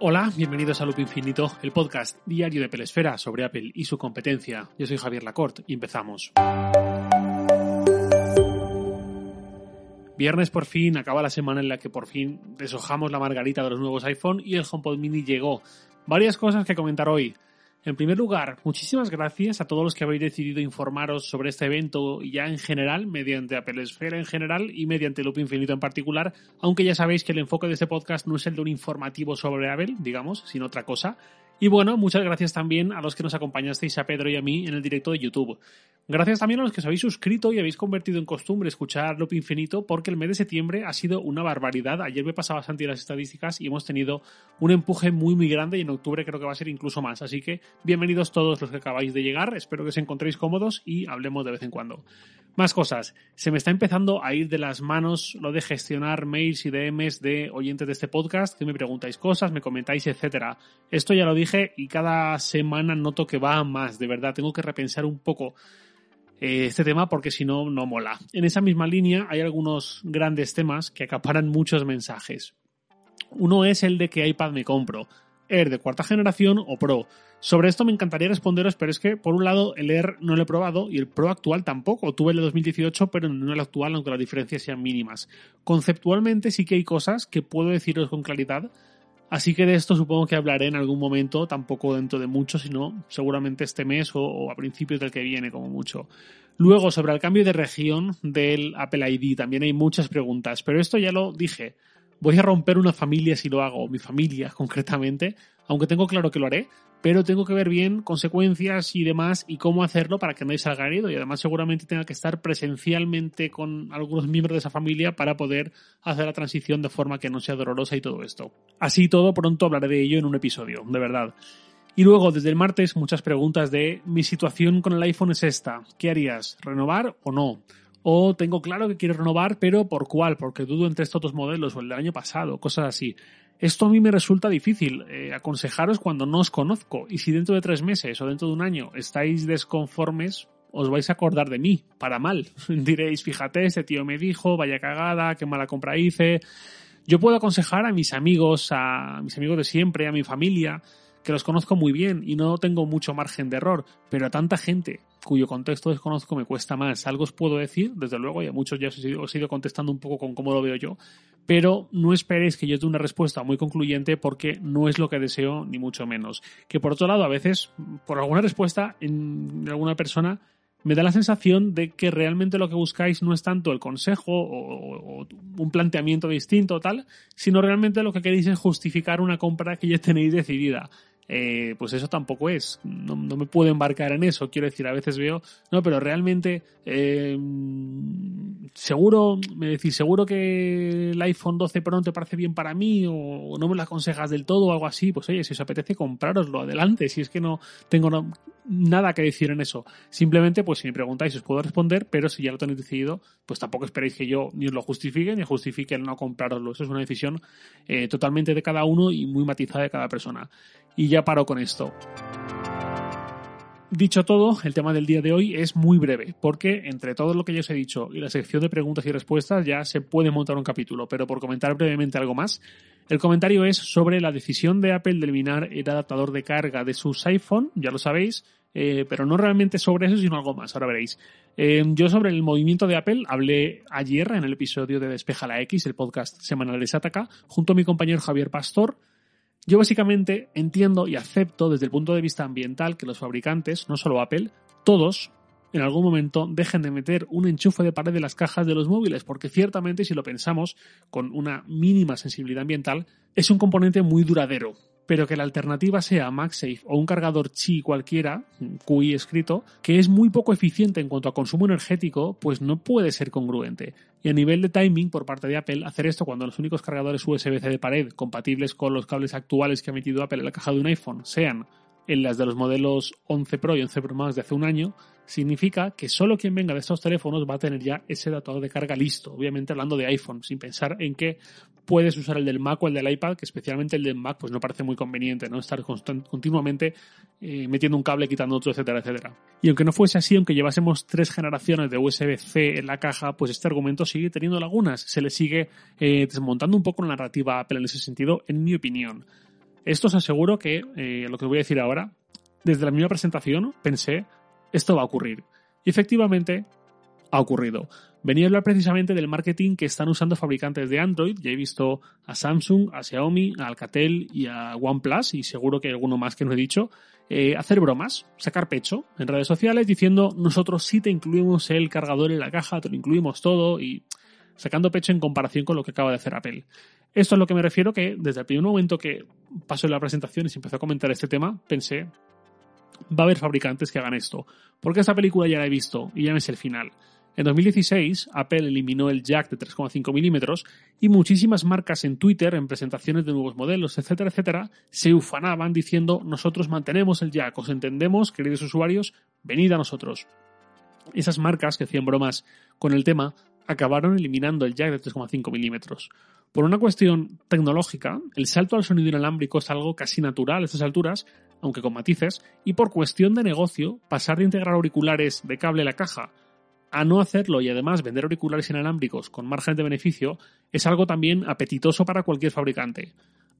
Hola, bienvenidos a Loop Infinito, el podcast diario de Pelesfera sobre Apple y su competencia. Yo soy Javier Lacorte y empezamos. Viernes por fin, acaba la semana en la que por fin deshojamos la margarita de los nuevos iPhone y el HomePod Mini llegó. Varias cosas que comentar hoy. En primer lugar, muchísimas gracias a todos los que habéis decidido informaros sobre este evento ya en general, mediante Apple Esfera en general y mediante Loop Infinito en particular, aunque ya sabéis que el enfoque de este podcast no es el de un informativo sobre Apple, digamos, sino otra cosa. Y bueno, muchas gracias también a los que nos acompañasteis a Pedro y a mí en el directo de YouTube. Gracias también a los que os habéis suscrito y habéis convertido en costumbre escuchar Loop Infinito porque el mes de septiembre ha sido una barbaridad. Ayer me pasaba Santi las estadísticas y hemos tenido un empuje muy muy grande y en octubre creo que va a ser incluso más. Así que bienvenidos todos los que acabáis de llegar. Espero que os encontréis cómodos y hablemos de vez en cuando. Más cosas. Se me está empezando a ir de las manos lo de gestionar mails y DMs de oyentes de este podcast que me preguntáis cosas, me comentáis, etcétera. Esto ya lo dije y cada semana noto que va más. De verdad, tengo que repensar un poco eh, este tema porque si no, no mola. En esa misma línea hay algunos grandes temas que acaparan muchos mensajes. Uno es el de qué iPad me compro. Air de cuarta generación o Pro. Sobre esto me encantaría responderos, pero es que por un lado el Air no lo he probado y el Pro actual tampoco. Tuve el de 2018, pero no el actual, aunque las diferencias sean mínimas. Conceptualmente sí que hay cosas que puedo deciros con claridad, así que de esto supongo que hablaré en algún momento, tampoco dentro de mucho, sino seguramente este mes o, a principios del que viene, como mucho. Luego, sobre el cambio de región del Apple ID, también hay muchas preguntas, pero esto ya lo dije voy a romper una familia si lo hago, mi familia concretamente, aunque tengo claro que lo haré, pero tengo que ver bien consecuencias y demás y cómo hacerlo para que nadie salga herido y además seguramente tenga que estar presencialmente con algunos miembros de esa familia para poder hacer la transición de forma que no sea dolorosa y todo esto. Así todo, pronto hablaré de ello en un episodio, de verdad. Y luego, desde el martes, muchas preguntas de mi situación con el iPhone es esta. ¿Qué harías? ¿Renovar o no? O tengo claro que quiero renovar, pero ¿por cuál? Porque dudo entre estos dos modelos o el del año pasado, cosas así. Esto a mí me resulta difícil eh, aconsejaros cuando no os conozco y si dentro de tres meses o dentro de un año estáis desconformes, os vais a acordar de mí, para mal. Diréis, fíjate, este tío me dijo, vaya cagada, qué mala compra hice. Yo puedo aconsejar a mis amigos, a mis amigos de siempre, a mi familia, que los conozco muy bien y no tengo mucho margen de error, pero a tanta gente cuyo contexto desconozco me cuesta más. Algo os puedo decir, desde luego, y a muchos ya os he, ido, contestando un poco con cómo lo veo yo, pero no esperéis que yo dé una respuesta muy concluyente porque no es lo que deseo, ni mucho menos. Que por otro lado, a veces, por alguna respuesta en alguna persona, me da la sensación de que realmente lo que buscáis no es tanto el consejo o, o, un planteamiento distinto o tal, sino realmente lo que queréis es justificar una compra que ya tenéis decidida eh, pues eso tampoco es. No, no, me puedo embarcar en eso. Quiero decir, a veces veo, no, pero realmente, eh, seguro, me decís, seguro que el iPhone 12 Pro no te parece bien para mí o, no me lo aconsejas del todo o algo así. Pues oye, si os apetece comprároslo, adelante. Si es que no tengo no, nada que decir en eso. Simplemente, pues si me preguntáis, os puedo responder, pero si ya lo tenéis decidido, pues tampoco esperéis que yo ni os lo justifique ni justifique el no comprároslo. Eso es una decisión eh, totalmente de cada uno y muy matizada de cada persona. Y ya paro con esto. Dicho todo, el tema del día de hoy es muy breve, porque entre todo lo que ya os he dicho y la sección de preguntas y respuestas ya se puede montar un capítulo, pero por comentar brevemente algo más, el comentario es sobre la decisión de Apple de eliminar el adaptador de carga de sus iPhone, ya lo sabéis, eh, pero no realmente sobre eso, sino algo más, ahora veréis. Eh, yo sobre el movimiento de Apple hablé ayer en el episodio de Despeja la X, el podcast semanal de Sataka, junto a mi compañero Javier Pastor, yo básicamente entiendo y acepto desde el punto de vista ambiental que los fabricantes, no solo Apple, todos, en algún momento dejen de meter un enchufe de pared de las cajas de los móviles, porque ciertamente si lo pensamos con una mínima sensibilidad ambiental, es un componente muy duradero pero que la alternativa sea MagSafe o un cargador Qi cualquiera, QI escrito, que es muy poco eficiente en cuanto a consumo energético, pues no puede ser congruente. Y a nivel de timing por parte de Apple, hacer esto cuando los únicos cargadores USB-C de pared compatibles con los cables actuales que ha metido Apple en la caja de un iPhone sean en las de los modelos 11 Pro y 11 Pro Max de hace un año, significa que solo quien venga de estos teléfonos va a tener ya ese adaptador de carga listo. Obviamente hablando de iPhone, sin pensar en que puedes usar el del Mac o el del iPad, que especialmente el del Mac pues no parece muy conveniente, ¿no? Estar continuamente eh, metiendo un cable, quitando otro, etcétera, etcétera. Y aunque no fuese así, aunque llevásemos tres generaciones de USB-C en la caja, pues este argumento sigue teniendo lagunas. Se le sigue eh, desmontando un poco la narrativa Apple en ese sentido, en mi opinión. Esto os aseguro que, eh, lo que voy a decir ahora, desde la misma presentación pensé, esto va a ocurrir. Y efectivamente ha ocurrido. Venía a hablar precisamente del marketing que están usando fabricantes de Android. Ya he visto a Samsung, a Xiaomi, a Alcatel y a OnePlus, y seguro que hay alguno más que no he dicho, eh, hacer bromas, sacar pecho en redes sociales diciendo nosotros sí te incluimos el cargador en la caja, te lo incluimos todo y sacando pecho en comparación con lo que acaba de hacer Apple. Esto es lo que me refiero que desde el primer momento que pasó la presentación y se empezó a comentar este tema, pensé, va a haber fabricantes que hagan esto, porque esta película ya la he visto y ya no es el final. En 2016, Apple eliminó el jack de 3,5 milímetros y muchísimas marcas en Twitter, en presentaciones de nuevos modelos, etcétera, etcétera, se ufanaban diciendo nosotros mantenemos el jack, os entendemos, queridos usuarios, venid a nosotros. Esas marcas que hacían bromas con el tema acabaron eliminando el jack de 3,5 milímetros. Por una cuestión tecnológica, el salto al sonido inalámbrico es algo casi natural a estas alturas, aunque con matices, y por cuestión de negocio, pasar de integrar auriculares de cable a la caja a no hacerlo y además vender auriculares inalámbricos con margen de beneficio es algo también apetitoso para cualquier fabricante.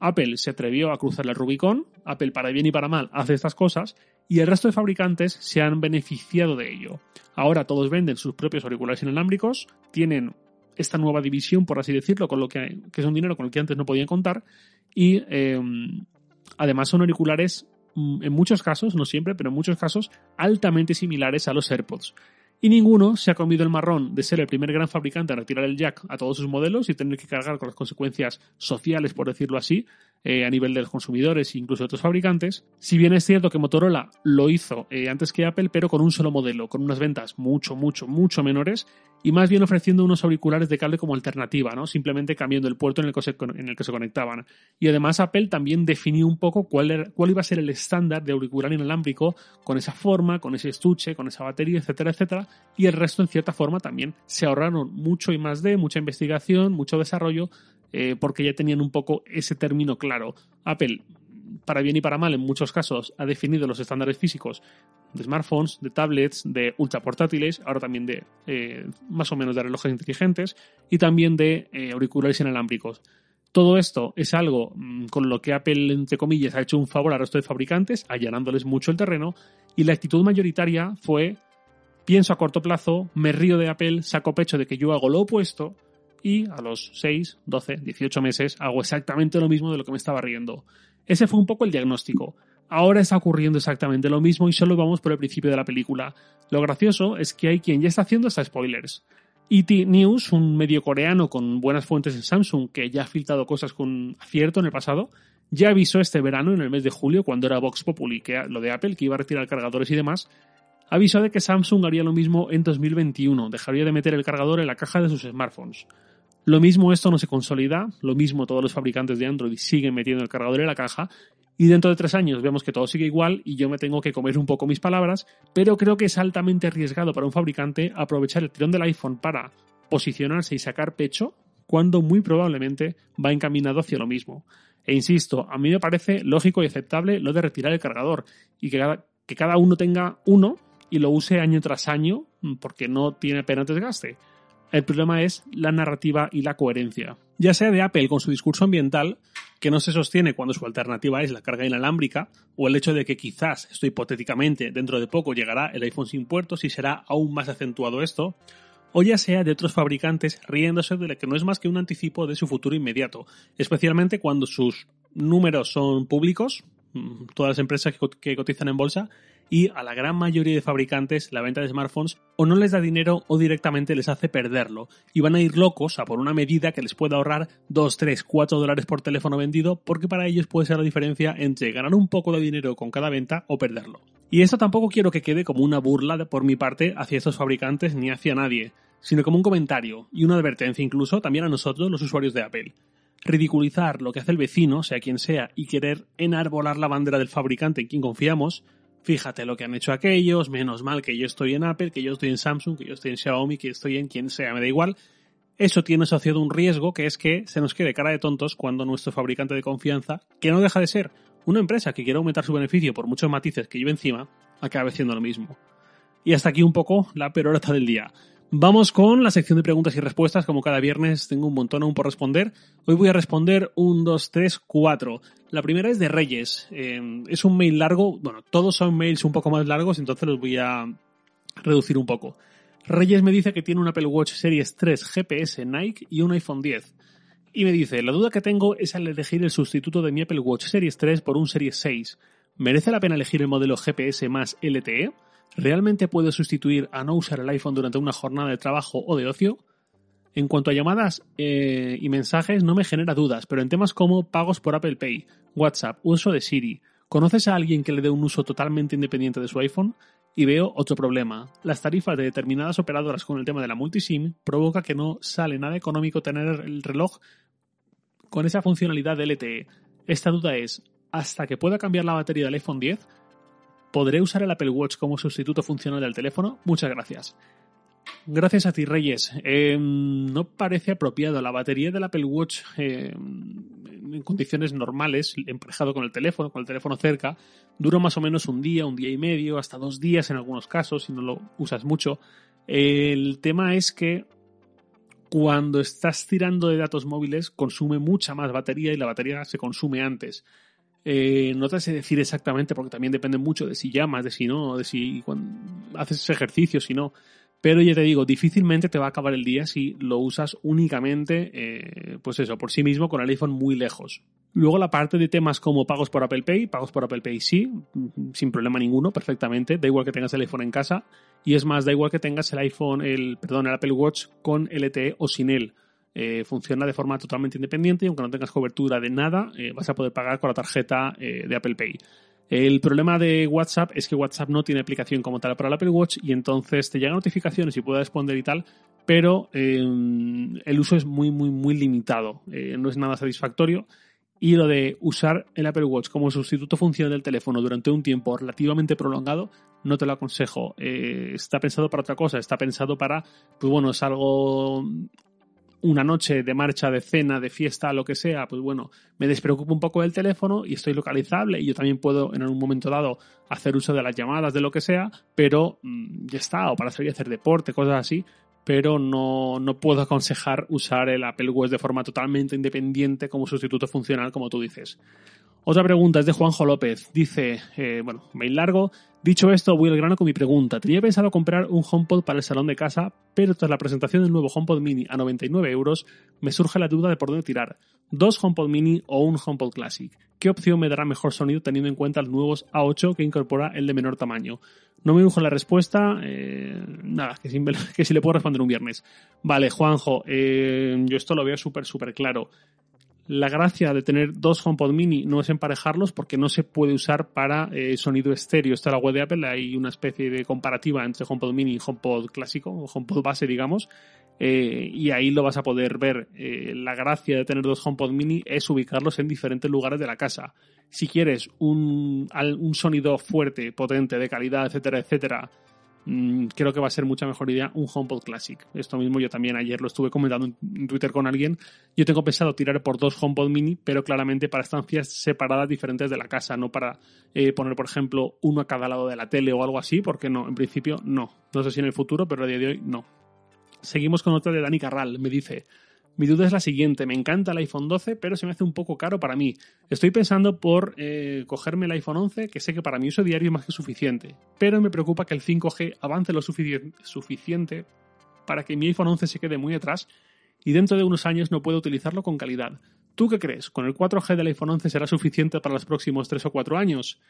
Apple se atrevió a cruzar el Rubicon, Apple para bien y para mal hace estas cosas, y el resto de fabricantes se han beneficiado de ello. Ahora todos venden sus propios auriculares inalámbricos, tienen esta nueva división, por así decirlo, con lo que, es un dinero con el que antes no podían contar, y em, además son auriculares, mm, en muchos casos, no siempre, pero en muchos casos, altamente similares a los AirPods. Y ninguno se ha comido el marrón de ser el primer gran fabricante a retirar el jack a todos sus modelos y tener que cargar con las consecuencias sociales, por decirlo así, eh, a nivel de los consumidores e incluso de otros fabricantes. Si bien es cierto que Motorola lo hizo eh, antes que Apple, pero con un solo modelo, con unas ventas mucho, mucho, mucho menores y más bien ofreciendo unos auriculares de cable como alternativa, ¿no? Simplemente cambiando el puerto en el que se, en el que se conectaban. Y además Apple también definió un poco cuál, cuál iba a ser el estándar de auricular inalámbrico con esa forma, con ese estuche, con esa batería, etcétera, etcétera. Y el resto, en cierta forma, también se ahorraron mucho y más de, mucha investigación, mucho desarrollo, eh, porque ya tenían un poco ese término claro. Apple para bien y para mal, en muchos casos, ha definido los estándares físicos de smartphones, de tablets, de ultraportátiles, ahora también de eh, más o menos de relojes inteligentes y también de eh, auriculares inalámbricos. Todo esto es algo mm, con lo que Apple, entre comillas, ha hecho un favor al resto de fabricantes, allanándoles mucho el terreno, y la actitud mayoritaria fue pienso a corto plazo, me río de Apple, saco pecho de que yo hago lo opuesto, y a los 6, 12, 18 meses hago exactamente lo mismo de lo que me estaba riendo. Ese fue un poco el diagnóstico. Ahora está ocurriendo exactamente lo mismo y solo vamos por el principio de la película. Lo gracioso es que hay quien ya está haciendo hasta spoilers. ET News, un medio coreano con buenas fuentes en Samsung que ya ha filtrado cosas con acierto en el pasado, ya avisó este verano, en el mes de julio, cuando era Vox Populi, que lo de Apple, que iba a retirar cargadores y demás, avisó de que Samsung haría lo mismo en 2021, dejaría de meter el cargador en la caja de sus smartphones. Lo mismo esto no se consolida, lo mismo todos los fabricantes de Android siguen metiendo el cargador en la caja y dentro de tres años vemos que todo sigue igual y yo me tengo que comer un poco mis palabras, pero creo que es altamente arriesgado para un fabricante aprovechar el tirón del iPhone para posicionarse y sacar pecho cuando muy probablemente va encaminado hacia lo mismo. E insisto, a mí me parece lógico y aceptable lo de retirar el cargador y que cada, que cada uno tenga uno y lo use año tras año porque no tiene pena desgaste. El problema es la narrativa y la coherencia. Ya sea de Apple con su discurso ambiental, que no se sostiene cuando su alternativa es la carga inalámbrica, o el hecho de que quizás, esto hipotéticamente, dentro de poco llegará el iPhone sin puertos y será aún más acentuado esto, o ya sea de otros fabricantes riéndose de que no es más que un anticipo de su futuro inmediato, especialmente cuando sus números son públicos, mm, todas las empresas que cotizan en bolsa, y a la gran mayoría de fabricantes la venta de smartphones o no les da dinero o directamente les hace perderlo y van a ir locos a por una medida que les pueda ahorrar 2, 3, 4 dólares por teléfono vendido porque para ellos puede ser la diferencia entre ganar un poco de dinero con cada venta o perderlo. Y esto tampoco quiero que quede como una burla por mi parte hacia estos fabricantes ni hacia nadie, sino como un comentario y una advertencia incluso también a nosotros los usuarios de Apple ridiculizar lo que hace el vecino, sea quien sea, y querer enarbolar la bandera del fabricante en quien confiamos, fíjate lo que han hecho aquellos, menos mal que yo estoy en Apple, que yo estoy en Samsung, que yo estoy en Xiaomi, que estoy en quien sea, me da igual. Eso tiene asociado un riesgo que es que se nos quede cara de tontos cuando nuestro fabricante de confianza, que no deja de ser una empresa que quiere aumentar su beneficio por muchos matices que lleve encima, acabe haciendo lo mismo. Y hasta aquí un poco la perorata del día. Vamos con la sección de preguntas y respuestas. Como cada viernes tengo un montón aún por responder. Hoy voy a responder un, dos, tres, cuatro. La primera es de Reyes. Eh, es un mail largo. Bueno, todos son mails un poco más largos, entonces los voy a reducir un poco. Reyes me dice que tiene un Apple Watch Series 3 GPS Nike y un iPhone 10. Y me dice, la duda que tengo es al elegir el sustituto de mi Apple Watch Series 3 por un Series 6. ¿Merece la pena elegir el modelo GPS más LTE? ¿Realmente puedo sustituir a no usar el iPhone durante una jornada de trabajo o de ocio? En cuanto a llamadas eh, y mensajes, no me genera dudas, pero en temas como pagos por Apple Pay, WhatsApp, uso de Siri, ¿conoces a alguien que le dé un uso totalmente independiente de su iPhone? Y veo otro problema. Las tarifas de determinadas operadoras con el tema de la multisim provoca que no sale nada económico tener el reloj con esa funcionalidad de LTE. Esta duda es, ¿hasta que pueda cambiar la batería del iPhone 10? ¿Podré usar el Apple Watch como sustituto funcional del teléfono? Muchas gracias. Gracias a ti, Reyes. Eh, no parece apropiado. La batería del Apple Watch eh, en condiciones normales, emparejado con el teléfono, con el teléfono cerca, dura más o menos un día, un día y medio, hasta dos días en algunos casos, si no lo usas mucho. El tema es que cuando estás tirando de datos móviles consume mucha más batería y la batería se consume antes. Eh, no te sé decir exactamente porque también depende mucho de si llamas, de si no, de si haces ejercicio, si no. Pero ya te digo, difícilmente te va a acabar el día si lo usas únicamente, eh, pues eso, por sí mismo con el iPhone muy lejos. Luego la parte de temas como pagos por Apple Pay, pagos por Apple Pay sí, sin problema ninguno, perfectamente, da igual que tengas el iPhone en casa y es más, da igual que tengas el iPhone, el, perdón, el Apple Watch con LTE o sin él. Eh, funciona de forma totalmente independiente y aunque no tengas cobertura de nada, eh, vas a poder pagar con la tarjeta eh, de Apple Pay. El problema de WhatsApp es que WhatsApp no tiene aplicación como tal para el Apple Watch y entonces te llegan notificaciones y puedes responder y tal, pero el uso es muy, muy, muy limitado. no es nada satisfactorio. Y lo de usar el Apple Watch como sustituto funcional del teléfono durante un tiempo relativamente prolongado, no te lo aconsejo. está pensado para otra cosa, está pensado para, pues bueno, es algo una noche de marcha, de cena, de fiesta, lo que sea, pues bueno, me despreocupo un poco del teléfono y estoy localizable y yo también puedo en un momento dado hacer uso de las llamadas, de lo que sea, pero mm, ya está, o para salir a hacer deporte, cosas así, pero no, no puedo aconsejar usar el Apple Watch de forma totalmente independiente como sustituto funcional, como tú dices. Otra pregunta es de Juanjo López. Dice, eh, bueno, mail largo. Dicho esto, voy al grano con mi pregunta. Tenía pensado comprar un HomePod para el salón de casa, pero tras la presentación del nuevo HomePod Mini a 99 euros, me surge la duda de por dónde tirar. ¿Dos HomePod Mini o un HomePod Classic? ¿Qué opción me dará mejor sonido teniendo en cuenta los nuevos A8 que incorpora el de menor tamaño? No me dijo la respuesta. Eh, nada, que si, le puedo responder un viernes. Vale, Juanjo, eh, yo esto lo veo súper, súper claro. La gracia de tener dos HomePod mini no es emparejarlos porque no se puede usar para eh, sonido estéreo. Está la web de Apple, hay una especie de comparativa entre HomePod mini y HomePod clásico, HomePod base, digamos. Eh, y ahí lo vas a poder ver. Eh, la gracia de tener dos HomePod mini es ubicarlos en diferentes lugares de la casa. Si quieres un, un sonido fuerte, potente, de calidad, etcétera, etcétera, Mm, creo que va a ser mucha mejor idea un HomePod Classic. Esto mismo yo también ayer lo estuve comentando en Twitter con alguien. Yo tengo pensado tirar por dos HomePod mini, pero claramente para estancias separadas diferentes de la casa, no para eh, poner, por ejemplo, uno a cada lado de la tele o algo así, porque no, en principio no. No sé si en el futuro, pero a día de hoy no. Seguimos con otra de Dani Carral. Me dice, mi duda es la siguiente, me encanta el iPhone 12, pero se me hace un poco caro para mí. Estoy pensando por eh, cogerme el iPhone 11, que sé que para mi uso diario es más que suficiente, pero me preocupa que el 5G avance lo suficiente para que mi iPhone 11 se quede muy atrás y dentro de unos años no pueda utilizarlo con calidad. ¿Tú qué crees? ¿Con el 4G del iPhone 11 será suficiente para los próximos 3 o 4 años?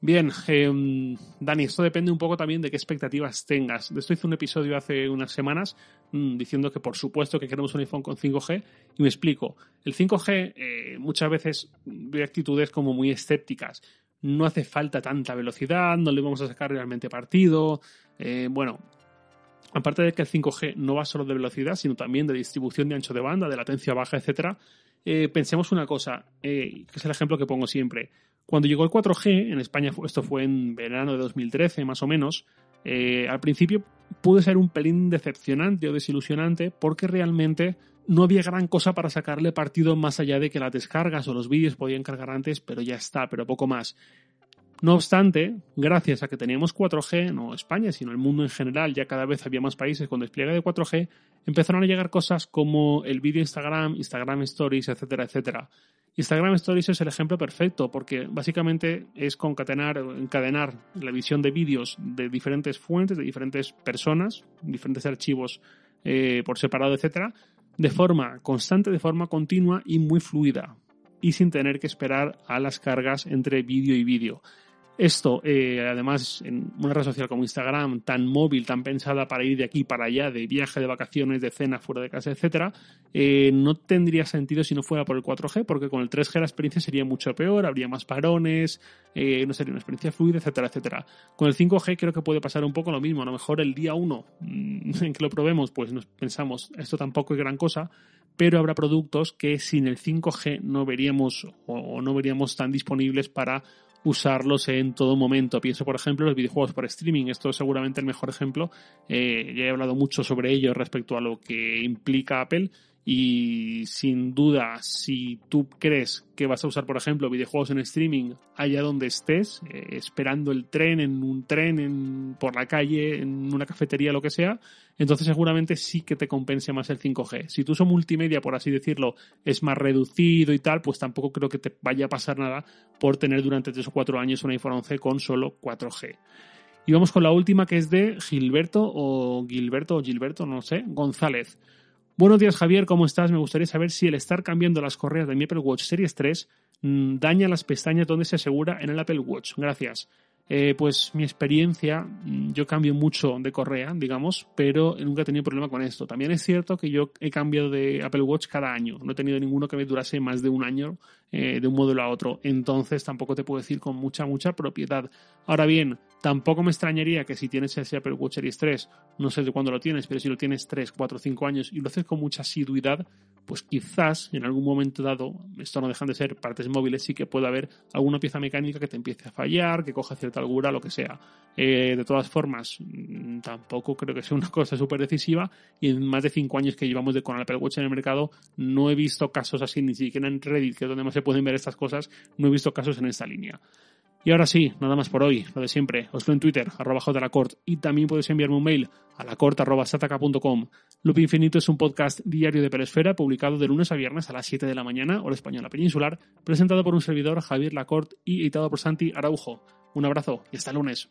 Bien, eh, Dani, esto depende un poco también de qué expectativas tengas. De esto hice un episodio hace unas semanas mmm, diciendo que por supuesto que queremos un iPhone con 5G y me explico. El 5G eh, muchas veces ve actitudes como muy escépticas. No hace falta tanta velocidad, no le vamos a sacar realmente partido. Eh, bueno, aparte de que el 5G no va solo de velocidad, sino también de distribución de ancho de banda, de latencia baja, etcétera, eh, pensemos una cosa, eh, que es el ejemplo que pongo siempre. Cuando llegó el 4G, en España esto fue en verano de 2013 más o menos, eh, al principio pudo ser un pelín decepcionante o desilusionante porque realmente no había gran cosa para sacarle partido más allá de que las descargas o los vídeos podían cargar antes, pero ya está, pero poco más. No obstante, gracias a que teníamos 4G, no España, sino el mundo en general, ya cada vez había más países con despliegue de 4G, empezaron a llegar cosas como el vídeo Instagram, Instagram Stories, etcétera, etcétera. Instagram Stories es el ejemplo perfecto porque básicamente es concatenar, encadenar la visión de vídeos de diferentes fuentes, de diferentes personas, diferentes archivos eh, por separado, etcétera, de forma constante, de forma continua y muy fluida y sin tener que esperar a las cargas entre vídeo y vídeo. Esto, eh, además, en una red social como Instagram, tan móvil, tan pensada para ir de aquí para allá, de viaje, de vacaciones, de cena, fuera de casa, etcétera, eh, no tendría sentido si no fuera por el 4G, porque con el 3G la experiencia sería mucho peor, habría más parones, eh, no sería una experiencia fluida, etcétera, etcétera. Con el 5G creo que puede pasar un poco lo mismo. A lo mejor el día 1 mm, en que lo probemos, pues nos pensamos, esto tampoco es gran cosa, pero habrá productos que sin el 5G no veríamos o no veríamos tan disponibles para usarlos en todo momento. Pienso, por ejemplo, los videojuegos por streaming. Esto es seguramente el mejor ejemplo. Eh, ya he hablado mucho sobre ello respecto a lo que implica Apple. Y sin duda, si tú crees que vas a usar, por ejemplo, videojuegos en streaming allá donde estés, eh, esperando el tren, en un tren, en, por la calle, en una cafetería, lo que sea, entonces seguramente sí que te compense más el 5G. Si tu uso multimedia, por así decirlo, es más reducido y tal, pues tampoco creo que te vaya a pasar nada por tener durante 3 o 4 años un iPhone 11 con solo 4G. Y vamos con la última que es de Gilberto o Gilberto o Gilberto, no sé, González. Buenos días Javier, ¿cómo estás? Me gustaría saber si el estar cambiando las correas de mi Apple Watch Series 3 mm, daña las pestañas donde se asegura en el Apple Watch. Gracias. Eh, pues mi experiencia, mm, yo cambio mucho de correa, digamos, pero nunca he tenido problema con esto. También es cierto que yo he cambiado de Apple Watch cada año. No he tenido ninguno que me durase más de un año eh, de un modelo a otro. Entonces tampoco te puedo decir con mucha, mucha propiedad. Ahora bien, tampoco me extrañaría que si tienes ese Apple Watch Series 3, no sé de cuándo lo tienes, pero si lo tienes 3, 4, 5 años y lo haces con mucha asiduidad, pues quizás en algún momento dado, esto no dejan de ser partes móviles, sí que puede haber alguna pieza mecánica que te empiece a fallar, que coja cierta algura, lo que sea. Eh, de todas formas, mm, tampoco creo que sea una cosa súper decisiva y en más de 5 años que llevamos de con el Apple Watch en el mercado, no he visto casos así, ni siquiera en Reddit, que es donde más se pueden ver estas cosas, no he visto casos en esta línea. Y ahora sí, nada más por hoy, lo de siempre. Os lo en Twitter, arroba Cort, y también podéis enviarme un mail a lacort.sataka.com. Loop Infinito es un podcast diario de Peresfera, publicado de lunes a viernes a las 7 de la mañana, hora española peninsular, presentado por un servidor, Javier Lacort, y editado por Santi Araujo. Un abrazo y hasta lunes.